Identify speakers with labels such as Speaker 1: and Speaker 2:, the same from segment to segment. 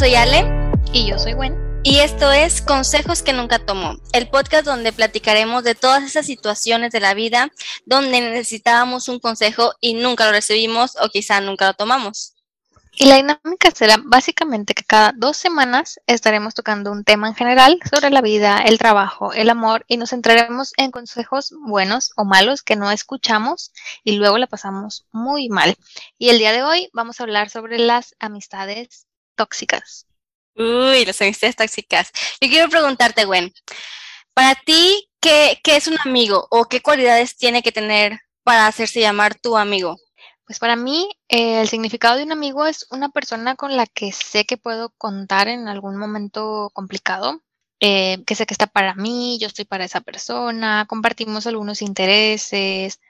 Speaker 1: soy Ale.
Speaker 2: Y yo soy Gwen.
Speaker 1: Y esto es Consejos que nunca tomo, el podcast donde platicaremos de todas esas situaciones de la vida donde necesitábamos un consejo y nunca lo recibimos o quizá nunca lo tomamos.
Speaker 2: Y la dinámica será básicamente que cada dos semanas estaremos tocando un tema en general sobre la vida, el trabajo, el amor y nos centraremos en consejos buenos o malos que no escuchamos y luego la pasamos muy mal. Y el día de hoy vamos a hablar sobre las amistades tóxicas.
Speaker 1: Uy, las amistades tóxicas. Yo quiero preguntarte, Gwen, para ti, ¿qué, ¿qué es un amigo o qué cualidades tiene que tener para hacerse llamar tu amigo?
Speaker 2: Pues para mí eh, el significado de un amigo es una persona con la que sé que puedo contar en algún momento complicado, eh, que sé que está para mí, yo estoy para esa persona, compartimos algunos intereses,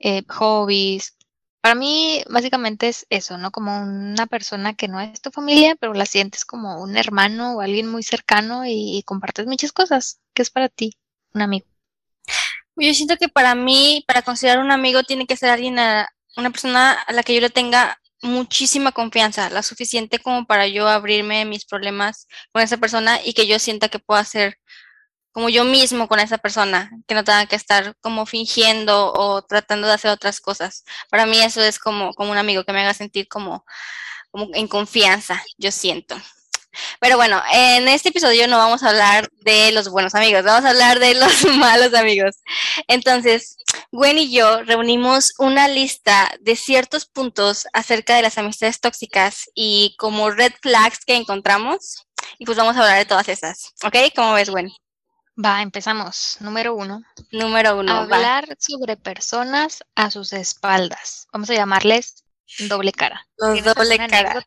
Speaker 2: eh, hobbies. Para mí básicamente es eso, ¿no? Como una persona que no es tu familia, pero la sientes como un hermano o alguien muy cercano y, compartes muchas cosas. ¿Qué es para ti un amigo?
Speaker 1: Yo siento que para mí, para considerar un amigo, tiene que ser alguien a, una persona a la que yo le tenga muchísima confianza, la suficiente como para yo abrirme mis problemas con esa persona y que yo sienta que puedo hacer como yo mismo con esa persona, que no tenga que estar como fingiendo o tratando de hacer otras cosas. Para mí eso es como, como un amigo que me haga sentir como, como en confianza, yo siento. Pero bueno, en este episodio no vamos a hablar de los buenos amigos, vamos a hablar de los malos amigos. Entonces, Gwen y yo reunimos una lista de ciertos puntos acerca de las amistades tóxicas y como red flags que encontramos. Y pues vamos a hablar de todas esas. ¿Ok? ¿Cómo ves, Gwen?
Speaker 2: Va, empezamos. Número uno.
Speaker 1: Número uno.
Speaker 2: Hablar sobre personas a sus espaldas. Vamos a llamarles doble cara.
Speaker 1: Los doble cara.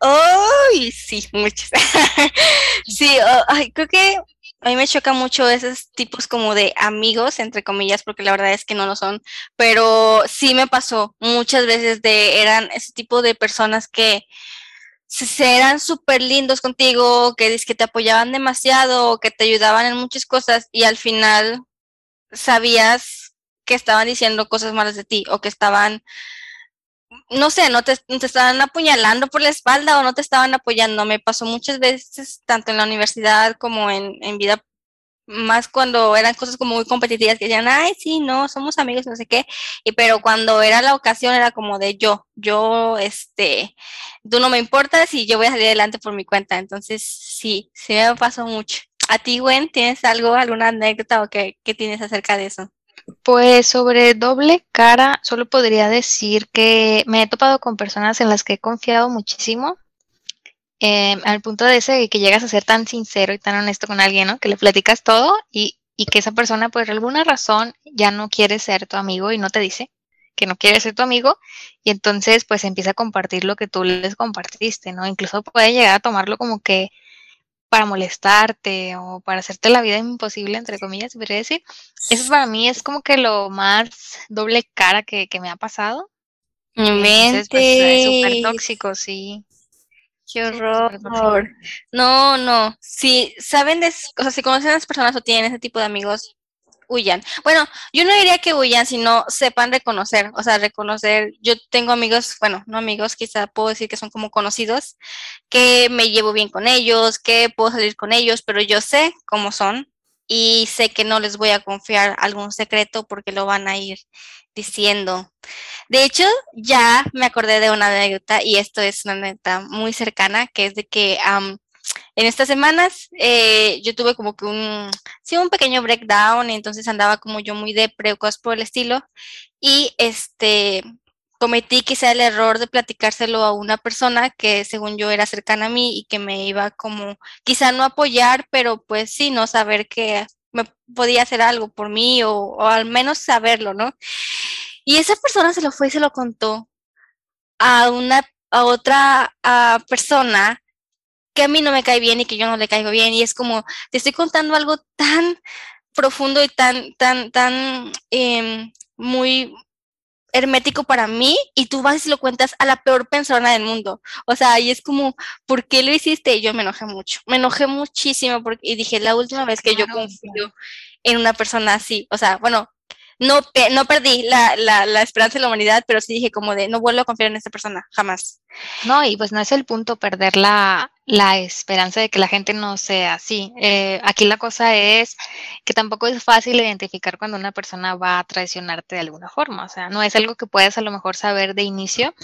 Speaker 1: ¡Ay! sí, muchas. sí, oh, creo que a mí me choca mucho esos tipos como de amigos, entre comillas, porque la verdad es que no lo son, pero sí me pasó muchas veces de, eran ese tipo de personas que eran súper lindos contigo, que, que te apoyaban demasiado, que te ayudaban en muchas cosas y al final sabías que estaban diciendo cosas malas de ti o que estaban no sé, no te, te, estaban apuñalando por la espalda o no te estaban apoyando. Me pasó muchas veces, tanto en la universidad como en, en vida, más cuando eran cosas como muy competitivas, que decían, ay, sí, no, somos amigos, no sé qué. Y pero cuando era la ocasión era como de yo, yo, este, tú no me importas y yo voy a salir adelante por mi cuenta. Entonces, sí, sí me pasó mucho. ¿A ti, Gwen, tienes algo, alguna anécdota o qué, qué tienes acerca de eso?
Speaker 2: Pues sobre doble cara, solo podría decir que me he topado con personas en las que he confiado muchísimo, eh, al punto de ese que llegas a ser tan sincero y tan honesto con alguien, ¿no? Que le platicas todo y, y que esa persona, por alguna razón, ya no quiere ser tu amigo y no te dice que no quiere ser tu amigo y entonces pues empieza a compartir lo que tú les compartiste, ¿no? Incluso puede llegar a tomarlo como que para molestarte o para hacerte la vida imposible, entre comillas, podría decir. Eso para mí es como que lo más doble cara que, que me ha pasado.
Speaker 1: Entonces,
Speaker 2: pues, es súper tóxico, sí.
Speaker 1: Qué horror. No, no. Si saben de, o sea, si conocen a las personas o tienen ese tipo de amigos, huyan. Bueno, yo no diría que huyan, sino sepan reconocer, o sea, reconocer. Yo tengo amigos, bueno, no amigos, quizá puedo decir que son como conocidos, que me llevo bien con ellos, que puedo salir con ellos, pero yo sé cómo son y sé que no les voy a confiar algún secreto porque lo van a ir diciendo. De hecho, ya me acordé de una anécdota y esto es una anécdota muy cercana, que es de que en estas semanas eh, yo tuve como que un, sí, un pequeño breakdown, entonces andaba como yo muy de cosas por el estilo, y este, cometí quizá el error de platicárselo a una persona que según yo era cercana a mí y que me iba como, quizá no apoyar, pero pues sí, no saber que me podía hacer algo por mí o, al menos saberlo, ¿no? Y esa persona se lo fue y se lo contó a una a otra a persona que a mí no me cae bien y que yo no le caigo bien. Y es como, te estoy contando algo tan profundo y tan, tan, tan eh, muy hermético para mí y tú vas y lo cuentas a la peor persona del mundo. O sea, y es como, ¿por qué lo hiciste? Y yo me enojé mucho, me enojé muchísimo porque, y dije, la última vez que yo confío en una persona así, o sea, bueno, no, no perdí la, la, la, esperanza de la humanidad, pero sí dije como de no vuelvo a confiar en esta persona, jamás.
Speaker 2: No, y pues no es el punto perder la, la esperanza de que la gente no sea así. Eh, aquí la cosa es que tampoco es fácil identificar cuando una persona va a traicionarte de alguna forma. O sea, no es algo que puedas a lo mejor saber de inicio.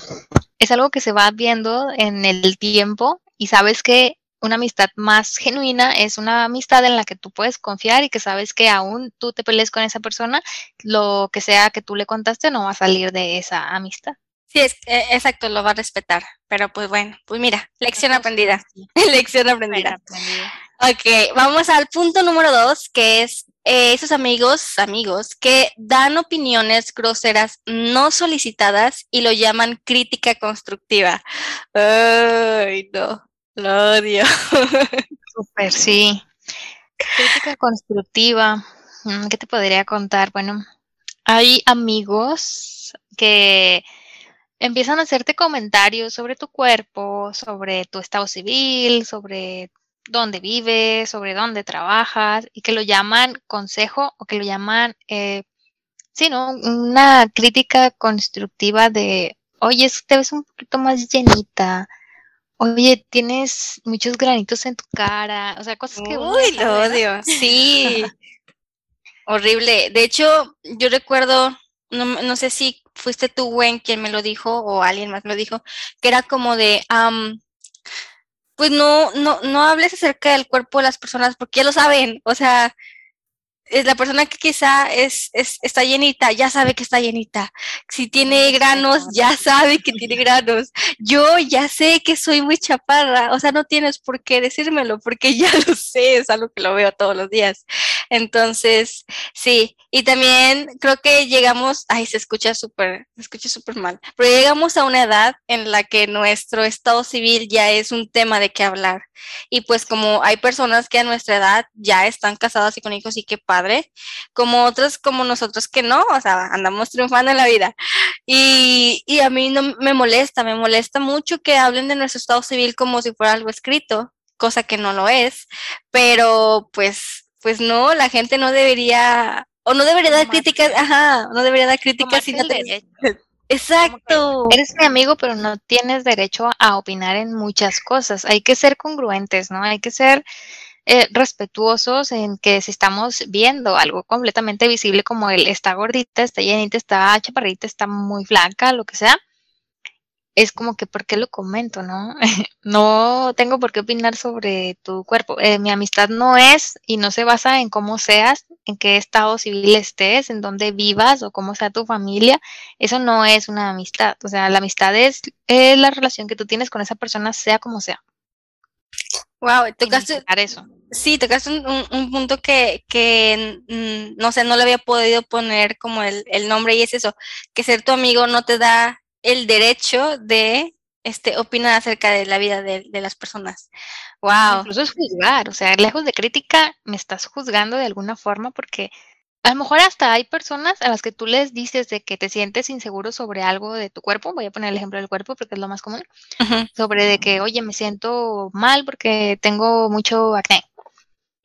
Speaker 2: Es algo que se va viendo en el tiempo y sabes que una amistad más genuina es una amistad en la que tú puedes confiar y que sabes que aún tú te pelees con esa persona, lo que sea que tú le contaste no va a salir de esa amistad.
Speaker 1: Sí, es, eh, exacto, lo va a respetar. Pero pues bueno, pues mira, lección aprendida. lección aprendida. Ok, vamos al punto número dos, que es eh, esos amigos, amigos, que dan opiniones groseras no solicitadas y lo llaman crítica constructiva. Ay, no, lo odio.
Speaker 2: Súper, sí. Crítica constructiva. Mm, ¿Qué te podría contar? Bueno, hay amigos que empiezan a hacerte comentarios sobre tu cuerpo, sobre tu estado civil, sobre dónde vives, sobre dónde trabajas, y que lo llaman consejo o que lo llaman, eh, sí, ¿no? Una crítica constructiva de, oye, te ves un poquito más llenita, oye, tienes muchos granitos en tu cara, o sea, cosas que...
Speaker 1: Uy, lo odio, sí. Horrible. De hecho, yo recuerdo, no, no sé si fuiste tú, Gwen, quien me lo dijo o alguien más me lo dijo, que era como de, pues no, no, no hables acerca del cuerpo de las personas porque ya lo saben, o sea, es la persona que quizá es, es, está llenita, ya sabe que está llenita. Si tiene granos, ya sabe que tiene granos. Yo ya sé que soy muy chaparra, o sea, no tienes por qué decírmelo, porque ya lo sé, es algo que lo veo todos los días. Entonces, sí, y también creo que llegamos, ay, se escucha súper, se escucha súper mal, pero llegamos a una edad en la que nuestro estado civil ya es un tema de qué hablar. Y pues como hay personas que a nuestra edad ya están casadas y con hijos y qué padre, como otras como nosotros que no, o sea, andamos triunfando en la vida. Y, y a mí no me molesta, me molesta mucho que hablen de nuestro estado civil como si fuera algo escrito, cosa que no lo es, pero pues pues no, la gente no debería, o no debería dar críticas, ajá, no debería dar críticas si no te... Exacto.
Speaker 2: Eres mi amigo, pero no tienes derecho a opinar en muchas cosas. Hay que ser congruentes, ¿no? Hay que ser eh, respetuosos en que si estamos viendo algo completamente visible como él está gordita, está llenita, está chaparrita, está muy flaca, lo que sea, es como que, ¿por qué lo comento, no? no tengo por qué opinar sobre tu cuerpo. Eh, mi amistad no es y no se basa en cómo seas, en qué estado civil estés, en dónde vivas o cómo sea tu familia. Eso no es una amistad. O sea, la amistad es, la relación que tú tienes con esa persona, sea como sea.
Speaker 1: Wow, tocaste eso. Sí, tocaste un, un, punto que, que mm, no sé, no le había podido poner como el, el nombre y es eso, que ser tu amigo no te da el derecho de este, opinar acerca de la vida de, las personas. Wow.
Speaker 2: Incluso es juzgar, o sea, lejos de crítica, me estás juzgando de alguna forma porque a lo mejor hasta hay personas a las que tú les dices de que te sientes inseguro sobre algo de tu cuerpo, voy a poner el ejemplo del cuerpo porque es lo más común, sobre de que, oye, me siento mal porque tengo mucho acné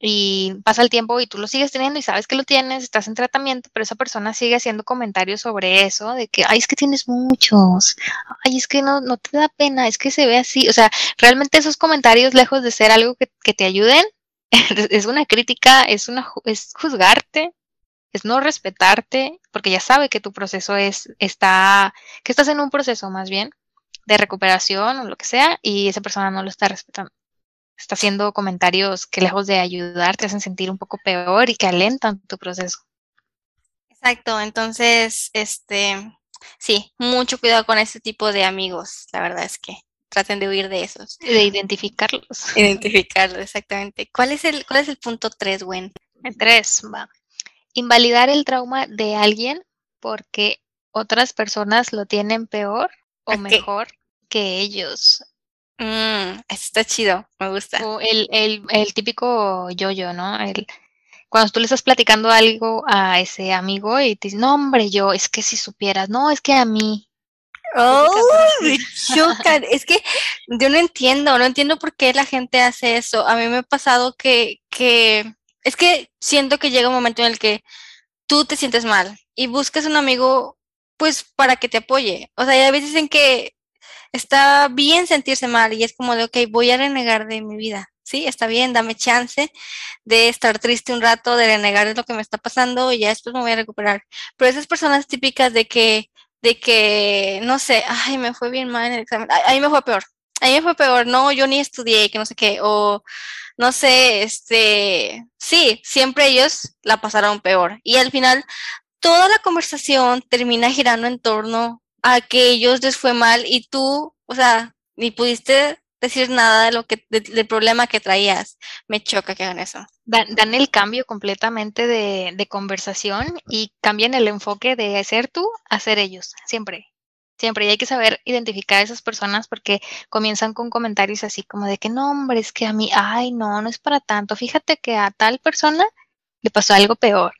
Speaker 2: y pasa el tiempo y tú lo sigues teniendo y sabes que lo tienes, estás en tratamiento, pero esa persona sigue haciendo comentarios sobre eso, de que, ay, es que tienes muchos, ay, es que no, no te da pena, es que se ve así, o sea, realmente esos comentarios, lejos de ser algo que, que te ayuden, es una crítica, es, una, es juzgarte, es no respetarte, porque ya sabe que tu proceso es, está, que estás en un proceso más bien de recuperación o lo que sea, y esa persona no lo está respetando está haciendo comentarios que lejos de ayudar te hacen sentir un poco peor y que alentan tu proceso.
Speaker 1: Exacto, entonces, este, sí, mucho cuidado con este tipo de amigos, la verdad es que traten de huir de esos.
Speaker 2: De identificarlos.
Speaker 1: Identificarlos, exactamente. ¿Cuál es el, cuál es el punto 3, Gwen?
Speaker 2: El 3, va. Invalidar el trauma de alguien porque otras personas lo tienen peor o mejor que ellos.
Speaker 1: Mm, está chido, me gusta.
Speaker 2: el, el, el típico yo-yo, ¿no? El, cuando tú le estás platicando algo a ese amigo y te dice, no, hombre, yo, es que si supieras, no, es que a mí.
Speaker 1: Oh, me chocan. es que yo no entiendo, no entiendo por qué la gente hace eso. A mí me ha pasado que, que, es que siento que llega un momento en el que tú te sientes mal y buscas un amigo, pues, para que te apoye. O sea, hay veces en que está bien sentirse mal y es como de, ok, voy a renegar de mi vida, ¿sí? Está bien, dame chance de estar triste un rato, de renegar de lo que me está pasando y ya después me voy a recuperar. Pero esas personas típicas de que, de que, no sé, ay, me fue bien mal en el examen, a, mí me fue peor, a mí me fue peor, no, yo ni estudié, que no sé qué, o no sé, este, sí, siempre ellos la pasaron peor. Y al final, toda la conversación termina girando en torno a que ellos les fue mal y tú, o sea, ni pudiste decir nada de lo que del problema que traías. Me choca que hagan eso.
Speaker 2: Dan, el cambio completamente de, de, conversación y cambian el enfoque de ser tú a ser ellos, siempre. Siempre, y hay que saber identificar a esas personas porque comienzan con comentarios así como de que no, hombre, es que a mí, ay, no, no es para tanto. Fíjate que a tal persona le pasó algo peor.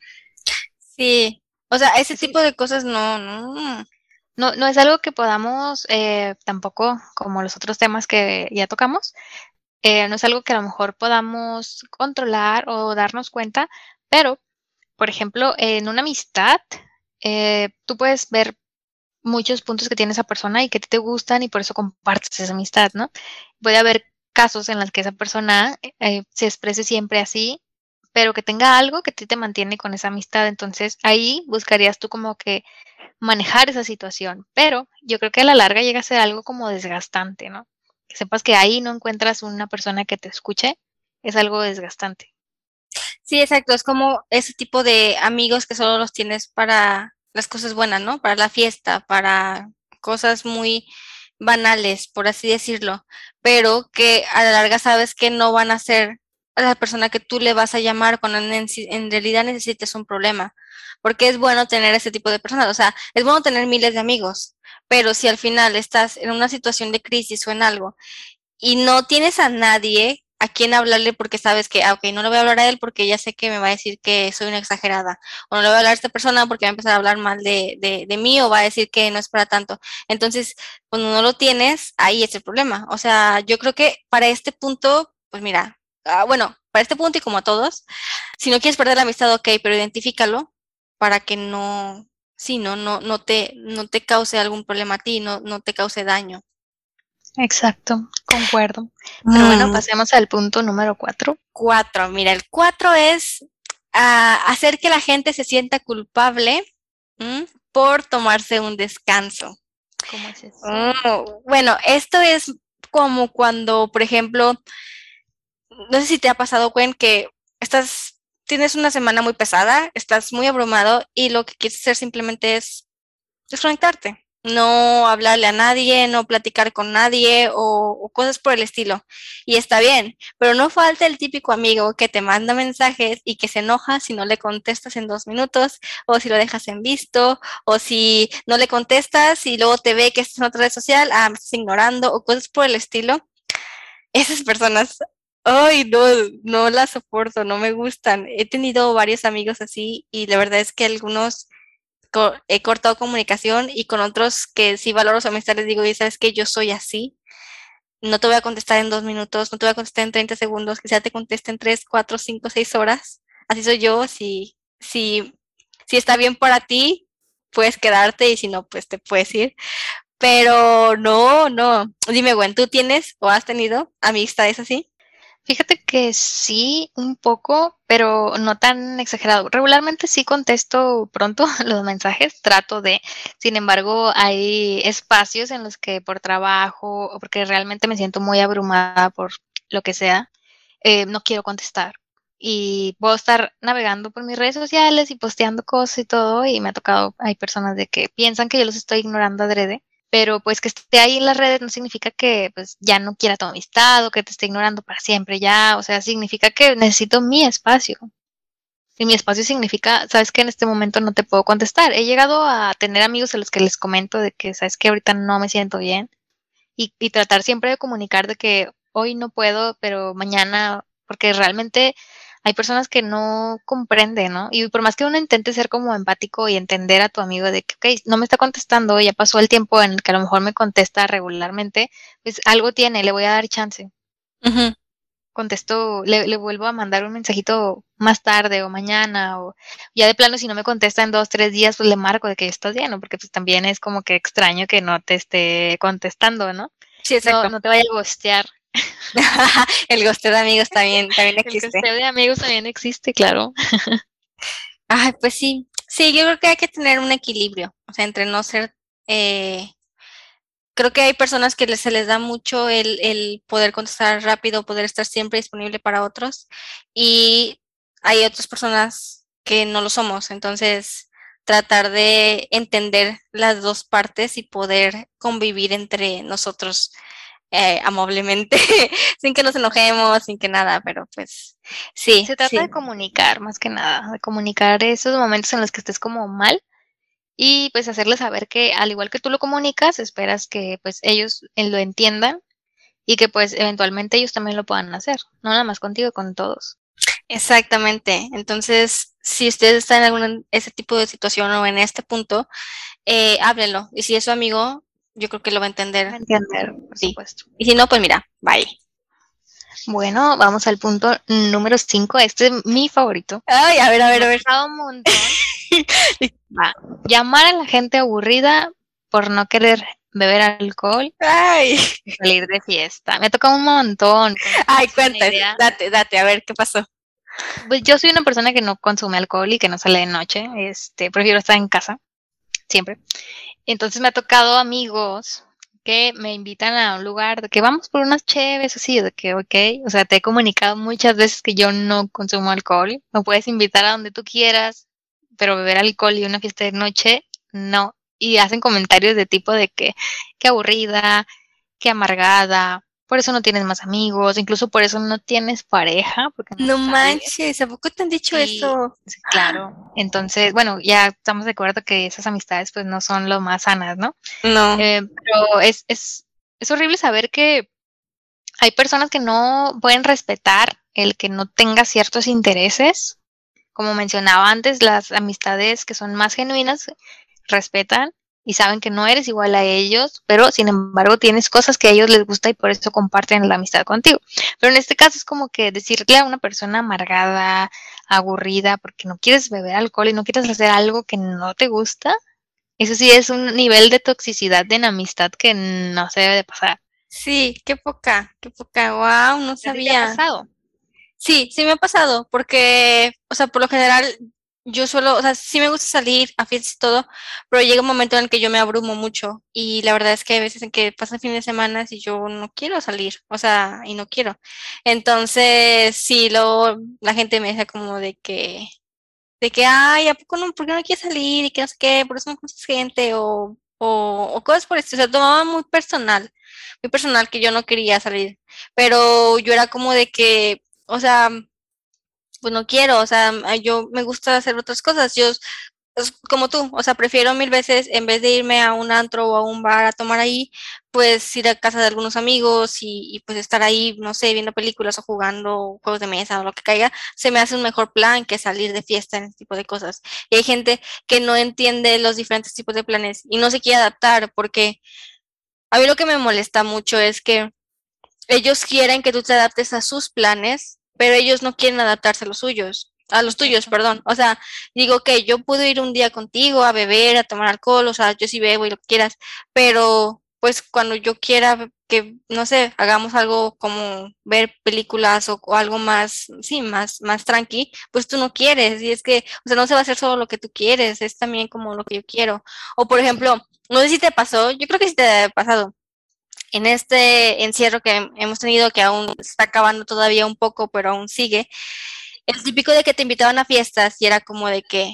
Speaker 1: Sí, o sea, ese tipo de cosas no, no.
Speaker 2: No, no es algo que podamos eh, tampoco, como los otros temas que ya tocamos, eh, no es algo que a lo mejor podamos controlar o darnos cuenta, pero, por ejemplo, en una amistad, eh, tú puedes ver muchos puntos que tiene esa persona y que te gustan y por eso compartes esa amistad, ¿no? Puede haber casos en los que esa persona se exprese siempre así, pero que tenga algo que te mantiene con esa amistad. Entonces ahí buscarías tú como que manejar esa situación, pero yo creo que a la larga llega a ser algo como desgastante, ¿no? Que sepas que ahí no encuentras una persona que te escuche, es algo desgastante.
Speaker 1: Sí, exacto, es como ese tipo de amigos que solo los tienes para las cosas buenas, ¿no? Para la fiesta, para cosas muy banales, por así decirlo, pero que a la larga sabes que no van a ser a la persona que tú le vas a llamar cuando en, realidad necesites un problema porque es bueno tener ese tipo de personas, o sea, es bueno tener miles de amigos, pero si al final estás en una situación de crisis o en algo y no tienes a nadie a quien hablarle porque sabes que, ah, ok, no le voy a hablar a él porque ya sé que me va a decir que soy una exagerada, o no le voy a hablar a esta persona porque va a empezar a hablar mal de, de, de mí o va a decir que no es para tanto. Entonces, cuando no lo tienes, ahí es el problema. O sea, yo creo que para este punto, pues mira, ah, bueno, para este punto y como a todos, si no quieres perder la amistad, ok, pero identifícalo, para que no, sí, no, no, no te, no te cause algún problema a ti, no, no te cause daño.
Speaker 2: Exacto, concuerdo. Pero bueno, mm. pasemos al punto número cuatro.
Speaker 1: Cuatro, mira, el cuatro es ah, hacer que la gente se sienta culpable por tomarse un descanso.
Speaker 2: ¿Cómo es eso?
Speaker 1: Oh, bueno, esto es como cuando, por ejemplo, no sé si te ha pasado, Gwen, que estás tienes una semana muy pesada, estás muy abrumado y lo que quieres hacer simplemente es desconectarte, no hablarle a nadie, no platicar con nadie o, cosas por el estilo. Y está bien, pero no falta el típico amigo que te manda mensajes y que se enoja si no le contestas en dos minutos o si lo dejas en visto o si no le contestas y luego te ve que estás en otra red social, ah, me estás ignorando o cosas por el estilo. Esas personas Ay, no, no la soporto, no me gustan. He tenido varios amigos así y la verdad es que algunos he cortado comunicación y con otros que sí valoro su amistad les digo, y sabes que yo soy así. No te voy a contestar en dos minutos, no te voy a contestar en 30 segundos, quizá te conteste en 3, 4, 5, 6 horas. Así soy yo. Si, si, si está bien para ti, puedes quedarte y si no, pues te puedes ir. Pero no, no. Dime, Gwen, ¿tú tienes o has tenido amistades así?
Speaker 2: Fíjate que sí, un poco, pero no tan exagerado. Regularmente sí contesto pronto los mensajes, trato de. Sin embargo, hay espacios en los que por trabajo o porque realmente me siento muy abrumada por lo que sea, eh, no quiero contestar. Y puedo estar navegando por mis redes sociales y posteando cosas y todo, y me ha tocado, hay personas de que piensan que yo los estoy ignorando adrede pero pues que esté ahí en las redes no significa que pues ya no quiera tu amistad o que te esté ignorando para siempre ya, o sea, significa que necesito mi espacio. Y mi espacio significa, sabes que en este momento no te puedo contestar. He llegado a tener amigos a los que les comento de que, sabes que ahorita no me siento bien y, y tratar siempre de comunicar de que hoy no puedo, pero mañana, porque realmente hay personas que no comprenden, ¿no? Y por más que uno intente ser como empático y entender a tu amigo de que, ok, no me está contestando, ya pasó el tiempo en el que a lo mejor me contesta regularmente, pues algo tiene, le voy a dar chance. contesto, le, le, vuelvo a mandar un mensajito más tarde o mañana o ya de plano si no me contesta en dos, tres días, pues le marco de que estás bien, ¿no? Porque pues también es como que extraño que no te esté contestando, ¿no?
Speaker 1: Sí, exacto.
Speaker 2: No, no te vaya a gostear.
Speaker 1: el gosteo de amigos también, también existe.
Speaker 2: El gosteo de amigos también existe, claro.
Speaker 1: Ay, pues sí. Sí, yo creo que hay que tener un equilibrio, o sea, entre no ser eh, creo que hay personas que se les da mucho el, el, poder contestar rápido, poder estar siempre disponible para otros y hay otras personas que no lo somos. Entonces, tratar de entender las dos partes y poder convivir entre nosotros eh, amablemente, sin que nos enojemos, sin que nada, pero pues sí.
Speaker 2: Se trata
Speaker 1: sí.
Speaker 2: de comunicar más que nada, de comunicar esos momentos en los que estés como mal y pues hacerles saber que al igual que tú lo comunicas, esperas que pues ellos lo entiendan y que pues eventualmente ellos también lo puedan hacer, no nada más contigo, con todos.
Speaker 1: Exactamente. Entonces, si ustedes están en algún ese tipo de situación o en este punto, eh, háblenlo. Y si es su amigo, yo creo que lo va a entender.
Speaker 2: Va a entender, por sí. supuesto.
Speaker 1: Y si no, pues mira, bye.
Speaker 2: Bueno, vamos al punto número 5. Este es mi favorito.
Speaker 1: Ay, a ver, a ver, a ver.
Speaker 2: Un montón. Va. Llamar a la gente aburrida por no querer beber alcohol
Speaker 1: Ay.
Speaker 2: y salir de fiesta. Me toca un montón.
Speaker 1: Ay, cuéntame, date, date, a ver qué pasó.
Speaker 2: Pues yo soy una persona que no consume alcohol y que no sale de noche. Este, prefiero estar en casa, siempre. Entonces me ha tocado amigos que me invitan a un lugar de que vamos por unas chéves, así, de que, ok, o sea, te he comunicado muchas veces que yo no consumo alcohol. Me puedes invitar a donde tú quieras, pero beber alcohol y una fiesta de noche, no. Y hacen comentarios de tipo de que, qué aburrida, qué amargada, por eso no tienes más amigos, incluso por eso no tienes pareja. Porque
Speaker 1: no, no manches, ¿a poco te han dicho
Speaker 2: sí,
Speaker 1: eso?
Speaker 2: Claro. Entonces, bueno, ya estamos de acuerdo que esas amistades pues no son lo más sanas, ¿no?
Speaker 1: No.
Speaker 2: Eh, pero es, es, es horrible saber que hay personas que no pueden respetar el que no tenga ciertos intereses como mencionaba antes, las amistades que son más genuinas respetan y saben que no eres igual a ellos, pero sin embargo tienes cosas que a ellos les gusta y por eso comparten la amistad contigo. Pero en este caso es como que decirle a una persona amargada, aburrida, porque no quieres beber alcohol y no quieres hacer algo que no te gusta, eso sí es un nivel de toxicidad en amistad que no se debe de pasar.
Speaker 1: Sí, qué poca, qué poca, wow, no sabía.
Speaker 2: ¿Qué ha pasado?
Speaker 1: Sí, sí me ha pasado, porque, o sea, por lo general yo suelo, o sea, sí me gusta salir a fiestas y todo, pero llega un momento en el que yo me abrumo mucho y la verdad es que hay veces en que pasan fines de semana y yo no quiero salir, o sea, y no quiero. Entonces, sí, luego la gente me dice como de que, de que, ay, ¿a poco no, por qué no quieres salir? Y que no sé qué, por eso no conoces gente o, o, o cosas por esto, o sea, tomaba muy personal, muy personal que yo no quería salir, pero yo era como de que, o sea, pues no quiero, o sea, yo me gusta hacer otras cosas, yo, pues, como tú, o sea, prefiero mil veces, en vez de irme a un antro o a un bar a tomar ahí, pues ir a casa de algunos amigos y, y, pues estar ahí, no sé, viendo películas o jugando juegos de mesa o lo que caiga, se me hace un mejor plan que salir de fiesta en ese tipo de cosas. Y hay gente que no entiende los diferentes tipos de planes y no se quiere adaptar porque a mí lo que me molesta mucho es que ellos quieren que tú te adaptes a sus planes, pero ellos no quieren adaptarse a los suyos, a los tuyos, perdón. O sea, digo que yo puedo ir un día contigo a beber, a tomar alcohol, o sea, yo sí bebo y lo que quieras, pero pues cuando yo quiera que, no sé, hagamos algo como ver películas o, o, algo más, sí, más, más tranqui, pues tú no quieres. Y es que, o sea, no se va a hacer solo lo que tú quieres, es también como lo que yo quiero. O por ejemplo, no sé si te pasó, yo creo que sí te ha pasado en este encierro que hemos tenido, que aún está acabando todavía un poco, pero aún sigue, el típico de que te invitaban a fiestas y era como de que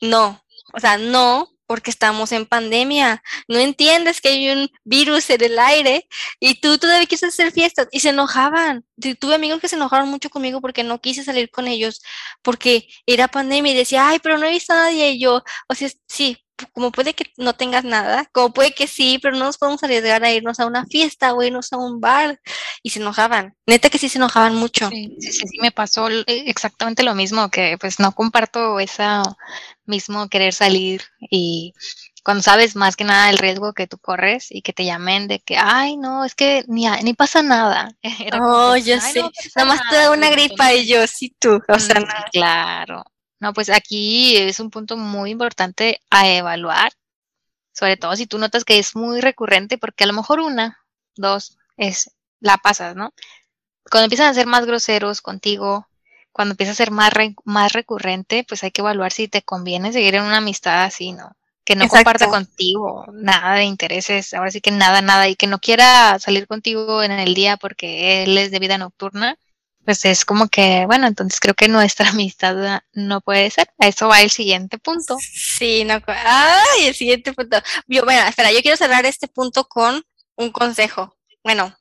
Speaker 1: no, o sea, no, porque estamos en pandemia, no entiendes que hay un virus en el aire y tú todavía quieres hacer fiestas y se enojaban. Tuve amigos que se enojaron mucho conmigo porque no quise salir con ellos porque era pandemia y decía, ay, pero no he visto a nadie y yo, o sea, sí, como puede que no tengas nada, como puede que sí, pero no nos podemos arriesgar a irnos a una fiesta o irnos a un bar. Y se enojaban. Neta que sí se enojaban mucho.
Speaker 2: Sí, sí, sí, me pasó exactamente lo mismo, que pues no comparto esa mismo querer salir y cuando sabes más que nada el riesgo que tú corres y que te llamen de que, ay, no, es que ni, ni pasa nada.
Speaker 1: oh, yo sé. Nada más te da una gripa y yo, sí tú. O sea,
Speaker 2: mm, Claro. No, pues aquí es un punto muy importante a evaluar, sobre todo si tú notas que es muy recurrente, porque a lo mejor una, dos, es la pasas, ¿no? Cuando empiezan a ser más groseros contigo, cuando empieza a ser más, más recurrente, pues hay que evaluar si te conviene seguir en una amistad así, ¿no? que no comparta contigo nada de intereses, ahora sí que nada, nada, y que no quiera salir contigo en el día porque él es de vida nocturna, pues es como que, bueno, entonces creo que nuestra amistad no puede ser. A eso va el siguiente punto.
Speaker 1: Sí, no. Ay, el siguiente punto. Yo, bueno, espera, yo quiero cerrar este punto con un consejo. Bueno,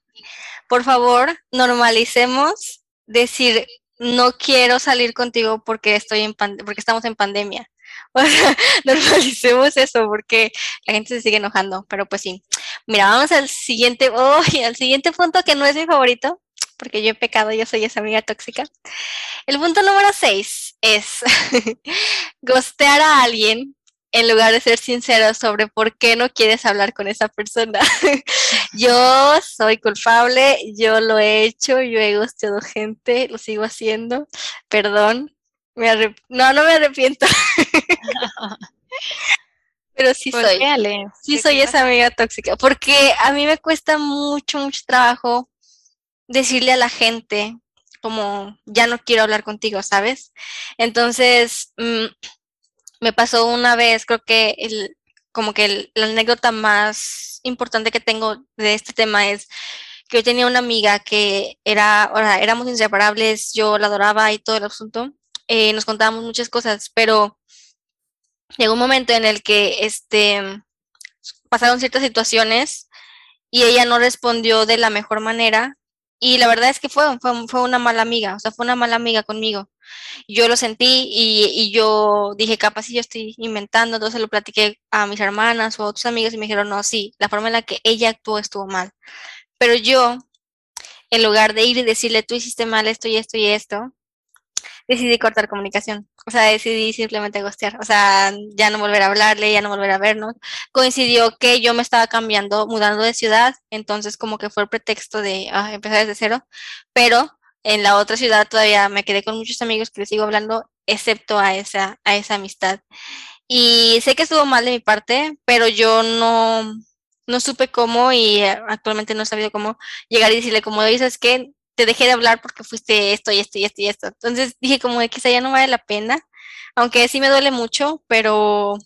Speaker 1: por favor, normalicemos decir no quiero salir contigo porque estoy en porque estamos en pandemia. Normalicemos eso porque la gente se sigue enojando, pero pues sí. Mira, vamos al siguiente, oh, al siguiente punto que no es mi favorito, porque yo he pecado, yo soy esa amiga tóxica. El punto número 6 es gostear a alguien en lugar de ser sincero sobre por qué no quieres hablar con esa persona. yo soy culpable, yo lo he hecho, yo he gosteado gente, lo sigo haciendo, perdón, no, no me arrepiento. Pero sí soy. Sí soy esa amiga tóxica. Porque a mí me cuesta mucho, mucho trabajo decirle a la gente como ya no quiero hablar contigo, ¿sabes? Entonces, mm, me pasó una vez, creo que el, como que la anécdota más importante que tengo de este tema es que yo tenía una amiga que era, ahora, éramos inseparables, yo la adoraba y todo el asunto, eh, nos contábamos muchas cosas, pero llegó un momento en el que este, pasaron ciertas situaciones y ella no respondió de la mejor manera. Y la verdad es que fue, fue, una mala amiga, o sea, fue una mala amiga conmigo. Yo lo sentí y, y yo dije, capaz si yo estoy inventando, entonces lo platiqué a mis hermanas o a otros amigos y me dijeron, no, sí, la forma en la que ella actuó estuvo mal. Pero yo, en lugar de ir y decirle, tú hiciste mal esto y esto y esto, decidí cortar comunicación. O sea, decidí simplemente gostear. O sea, ya no volver a hablarle, ya no volver a vernos. Coincidió que yo me estaba cambiando, mudando de ciudad, entonces como que fue el pretexto de ah, empezar desde cero. Pero en la otra ciudad todavía me quedé con muchos amigos que les sigo hablando, excepto a esa, a esa amistad. Y sé que estuvo mal de mi parte, pero yo no, no supe cómo y actualmente no he sabido cómo llegar y decirle como, dices que te dejé de hablar porque fuiste esto y esto y esto y esto. Entonces dije como de que ya no vale la pena, aunque sí me duele mucho, pero,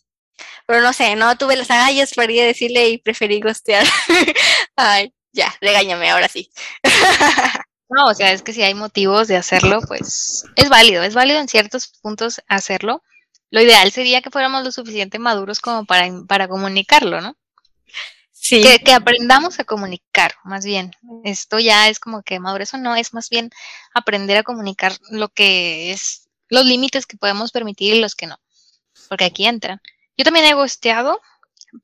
Speaker 1: pero no sé, no tuve las agallas para ir a decirle y preferí gostear. Ay, ya, regáñame, ahora sí.
Speaker 2: no, o sea, es que si hay motivos de hacerlo, pues es válido, es válido en ciertos puntos hacerlo. Lo ideal sería que fuéramos lo suficiente maduros como para, para comunicarlo, ¿no? Que, aprendamos a comunicar, más bien. Esto ya es como que madurez o no, es más bien aprender a comunicar lo que es, los límites que podemos permitir y los que no. Porque aquí entran. Yo también he gosteado,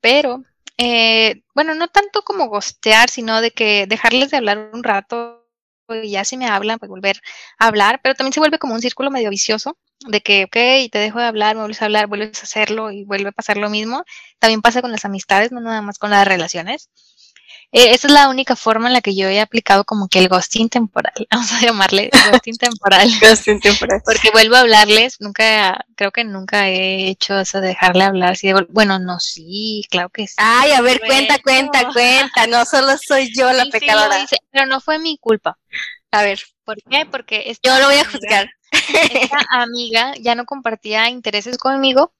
Speaker 2: pero, eh, bueno, no tanto como gostear, sino de que dejarles de hablar un rato y ya si me hablan, pues volver a hablar, pero también se vuelve como un círculo medio vicioso de que, ok, te dejo de hablar, me vuelves a hablar, vuelves a hacerlo y vuelve a pasar lo mismo. También pasa con las amistades, no nada más con las relaciones. Eh, esa es la única forma en la que yo he aplicado como que el ghosting temporal, vamos a llamarle ghosting temporal.
Speaker 1: ghosting temporal.
Speaker 2: Porque vuelvo a hablarles, nunca, creo que nunca he hecho eso de dejarle hablar. Así bueno, no, sí, claro que sí.
Speaker 1: Ay, a ver, cuenta, cuenta, cuenta, no solo soy yo la pecadora.
Speaker 2: pero no fue mi culpa.
Speaker 1: A ver.
Speaker 2: ¿Por qué? Porque
Speaker 1: yo lo voy a juzgar.
Speaker 2: Esta amiga ya no compartía intereses conmigo,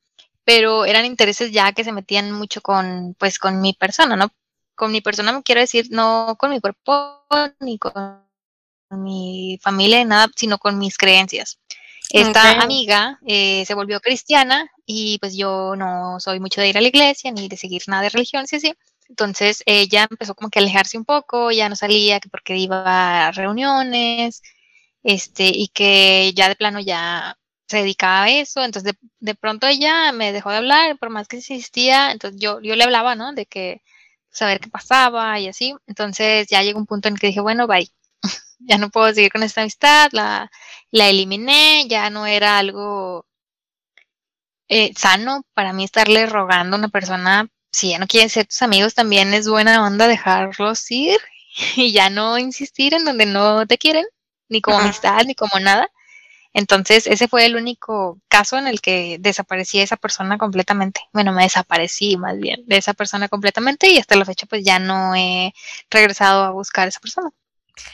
Speaker 2: pero eran intereses ya que se metían mucho con, pues, con mi persona, ¿no? Con mi persona me quiero decir, no con mi cuerpo, ni con mi familia, ni nada, sino con mis creencias. Esta amiga eh, se volvió cristiana y pues yo no soy mucho de ir a la iglesia ni de seguir nada de religión, sí, sí. Entonces ella empezó como que a alejarse un poco, ya no salía porque iba a reuniones, este, y que ya de plano ya se dedicaba a eso, entonces de, pronto ella me dejó de hablar, por más que insistía, entonces yo, yo le hablaba, ¿no? De que saber qué pasaba y así, entonces ya llegó un punto en que dije, bueno, bye, ya no puedo seguir con esta amistad, la, la eliminé, ya no era algo eh, sano para mí estarle rogando a una persona, si ya no quieren ser tus amigos, también es buena onda dejarlos ir y ya no insistir en donde no te quieren, ni como amistad, ni como nada. Entonces, ese fue el único caso en el que desaparecí esa persona completamente. Bueno, me desaparecí más bien de esa persona completamente y hasta la fecha pues ya no he regresado a buscar a esa persona.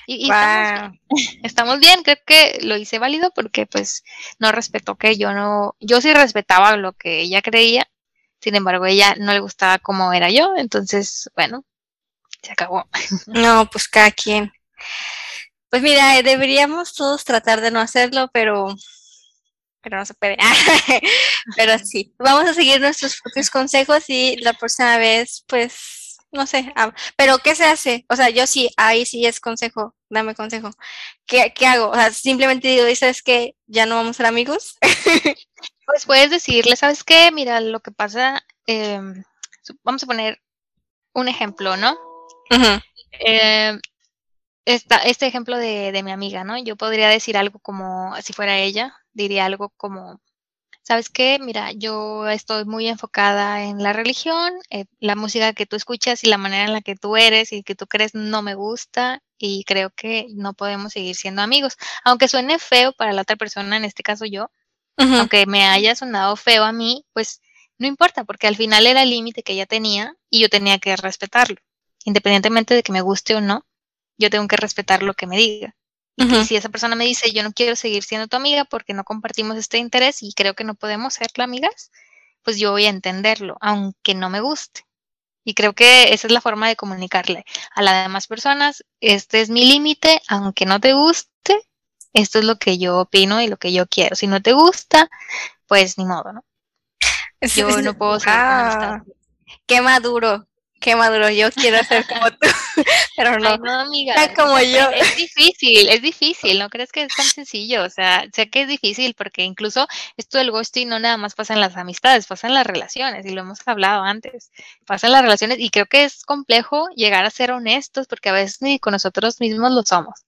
Speaker 2: Y, estamos, bien. creo que lo hice válido porque pues no respetó que yo no, yo sí respetaba lo que ella creía, sin embargo ella no le gustaba como era yo, entonces bueno, se acabó.
Speaker 1: No, pues cada quien. Pues mira, deberíamos todos tratar de no hacerlo, pero pero no se puede. pero sí, vamos a seguir nuestros propios consejos y la próxima vez pues no sé, pero ¿qué se hace? O sea, yo sí, ahí sí es consejo, dame consejo. ¿Qué, qué hago? O sea, simplemente digo, ¿sabes que Ya no vamos a ser amigos.
Speaker 2: pues puedes decirle, ¿sabes qué? Mira, lo que pasa, em, vamos a poner un ejemplo, ¿no? Em, este ejemplo de, de mi amiga, ¿no? Yo podría decir algo como, si fuera ella, diría algo como, ¿sabes qué? Mira, yo estoy muy enfocada en la religión, eh, la música que tú escuchas y la manera en la que tú eres y que tú crees no me gusta y creo que no podemos seguir siendo amigos. Aunque suene feo para la otra persona, en este caso yo, aunque me haya sonado feo a mí, pues no importa, porque al final era el límite que ella tenía y yo tenía que respetarlo. Independientemente de que me guste o no, yo tengo que respetar lo que me diga. Y si esa persona me dice, yo no quiero seguir siendo tu amiga porque no compartimos este interés y creo que no podemos ser amigas, pues yo voy a entenderlo, aunque no me guste. Y creo que esa es la forma de comunicarle a las demás personas, este es mi límite, aunque no te guste, esto es lo que yo opino y lo que yo quiero. Si no te gusta, pues ni modo, ¿no?
Speaker 1: Yo no puedo ser ah, Qué maduro, qué maduro, yo quiero ser como tú, pero no.
Speaker 2: no, amiga. como yo. Es difícil, es difícil, no crees que es tan sencillo, o sea, sé que es difícil porque incluso esto del ghosting no nada más pasa en las amistades, pasa en las relaciones y lo hemos hablado antes, pasa en las relaciones y creo que es complejo llegar a ser honestos porque a veces ni con nosotros mismos lo somos.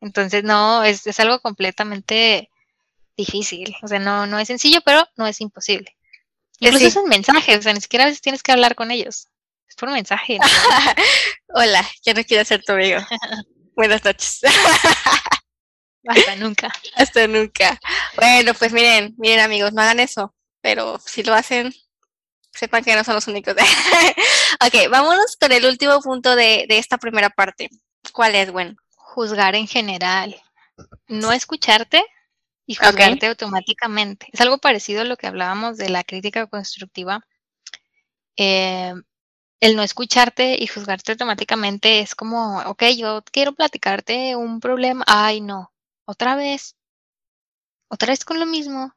Speaker 2: Entonces, no, es, es algo completamente difícil, o sea, no, no es sencillo, pero no es imposible. Incluso es un mensaje, o sea, ni siquiera a veces tienes que hablar con ellos por mensaje.
Speaker 1: Hola, ya no quiero ser tu amigo. Buenas noches.
Speaker 2: Hasta nunca.
Speaker 1: Hasta nunca. Bueno, pues miren, miren amigos, no hagan eso, pero si lo hacen, sepan que no son los únicos. ok, vámonos con el último punto de, esta primera parte. ¿Cuál es, bueno?
Speaker 2: Juzgar en general. No escucharte y juzgarte automáticamente. Es algo parecido a lo que hablábamos de la crítica constructiva. Eh, el no escucharte y juzgarte automáticamente es como, ok, yo quiero platicarte un problema, ay no, otra vez, otra vez con lo mismo,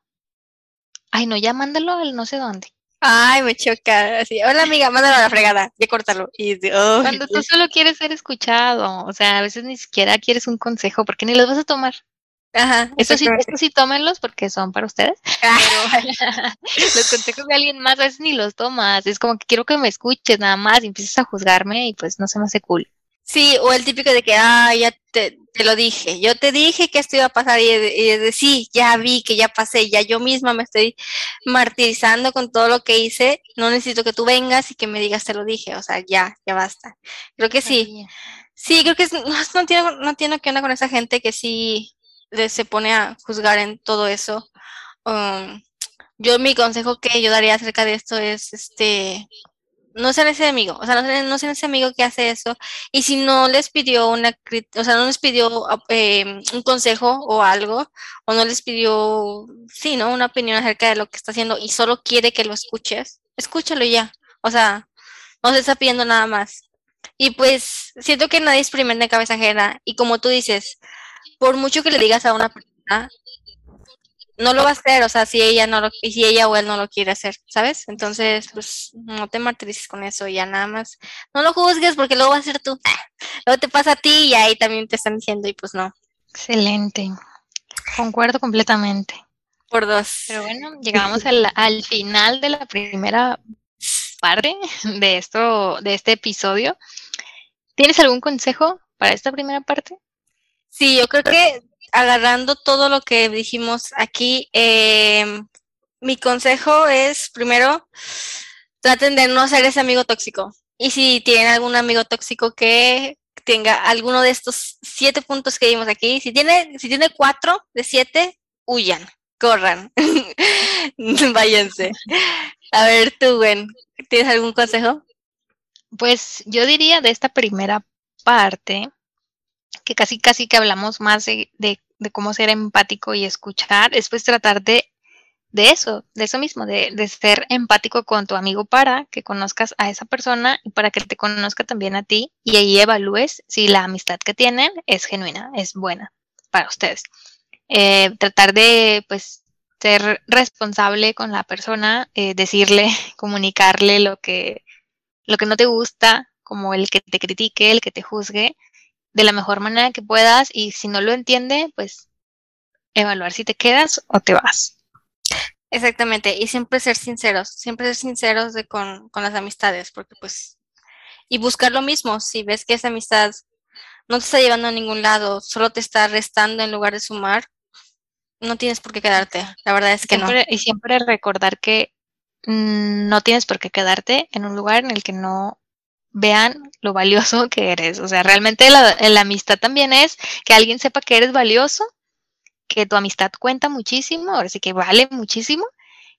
Speaker 2: ay no, ya mándalo al no sé dónde.
Speaker 1: Ay, me choca. Así, hola amiga, mándalo a la fregada, ya córtalo. Y,
Speaker 2: Cuando tú solo quieres ser escuchado, o sea, a veces ni siquiera quieres un consejo porque ni los vas a tomar.
Speaker 1: Ajá.
Speaker 2: Eso sí, eso sí tómenlos porque son para ustedes. Ah. los consejos de alguien más a veces ni los tomas. Es como que quiero que me escuches nada más y empiezas a juzgarme y pues no se me hace cool.
Speaker 1: Sí, o el típico de que, ah, ya te, te lo dije, yo te dije que esto iba a pasar y, y de, sí, ya vi que ya pasé, ya yo misma me estoy martirizando con todo lo que hice, no necesito que tú vengas y que me digas te lo dije, o sea, ya, ya basta. Creo que sí. Sí, creo que no, no, entiendo, no entiendo qué onda con esa gente que sí se pone a juzgar en todo eso. Um, yo mi consejo que yo daría acerca de esto es, este, no sean ese amigo, o sea, no sean, no sean ese amigo que hace eso. Y si no les pidió una, o sea, no les pidió eh, un consejo o algo, o no les pidió, sí, ¿no? Una opinión acerca de lo que está haciendo y solo quiere que lo escuches, escúchalo ya. O sea, no se está pidiendo nada más. Y pues siento que nadie experimenta en cabeza ajena. Y como tú dices, por mucho que le digas a una persona, no lo va a hacer, o sea, si ella no lo, si ella o él no lo quiere hacer, ¿sabes? Entonces, pues no te martirices con eso, ya nada más, no lo juzgues porque luego va a ser tú, luego te pasa a ti y ahí también te están diciendo y pues no.
Speaker 2: Excelente, concuerdo completamente.
Speaker 1: Por dos.
Speaker 2: Pero bueno, llegamos al, al final de la primera parte de esto, de este episodio. ¿Tienes algún consejo para esta primera parte?
Speaker 1: Sí, yo creo que agarrando todo lo que dijimos aquí, em, mi consejo es, primero, traten de no ser ese amigo tóxico. Y si tienen algún amigo tóxico que tenga alguno de estos siete puntos que vimos aquí, si tiene, si tiene cuatro de siete, huyan, corran, váyanse. A ver, tú, Gwen, ¿tienes algún consejo?
Speaker 2: Pues yo diría de esta primera parte, que casi casi que hablamos más de, de, cómo ser empático y escuchar, es pues tratar de, de eso, de eso mismo, de, de, ser empático con tu amigo para que conozcas a esa persona y para que te conozca también a ti y ahí evalúes si la amistad que tienen es genuina, es buena para ustedes. Eh, tratar de pues ser responsable con la persona, eh, decirle, comunicarle lo que, lo que no te gusta, como el que te critique, el que te juzgue, de la mejor manera que puedas y si no lo entiende, pues evaluar si te quedas o te vas.
Speaker 1: Exactamente, y siempre ser sinceros, siempre ser sinceros de con, con las amistades, porque pues, y buscar lo mismo, si ves que esa amistad no te está llevando a ningún lado, solo te está restando en lugar de sumar, no tienes por qué quedarte. La verdad es que
Speaker 2: no. Y siempre recordar que mm, no tienes por qué quedarte en un lugar en el que no vean lo valioso que eres. O sea, realmente la, amistad también es que alguien sepa que eres valioso, que tu amistad cuenta muchísimo, ahora sí que vale muchísimo,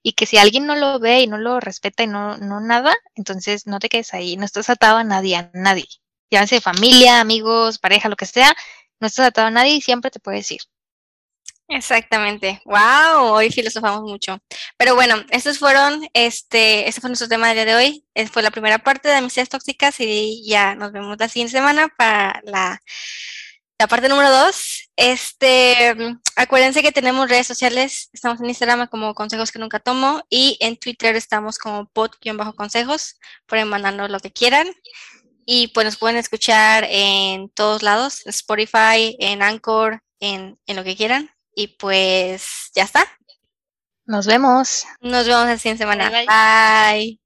Speaker 2: y que si alguien no lo ve y no lo respeta y no, no nada, entonces no te quedes ahí, no estás atado a nadie, a nadie. Llámese familia, amigos, pareja, lo que sea, no estás atado a nadie y siempre te puedes ir.
Speaker 1: Exactamente. Wow, hoy filosofamos mucho. Pero bueno, estos fueron, este, este fue nuestro tema del día de hoy. Fue la primera parte de amistades tóxicas y ya nos vemos la siguiente semana para la, la parte número dos. Este, acuérdense que tenemos redes sociales. Estamos en Instagram como Consejos que nunca tomo y en Twitter estamos como pod-consejos. Pueden mandarnos lo que quieran. Y pues nos pueden escuchar en todos lados, en Spotify, en Anchor, en, en lo que quieran. Y pues ya está.
Speaker 2: Nos vemos.
Speaker 1: Nos vemos la siguiente semana. bye.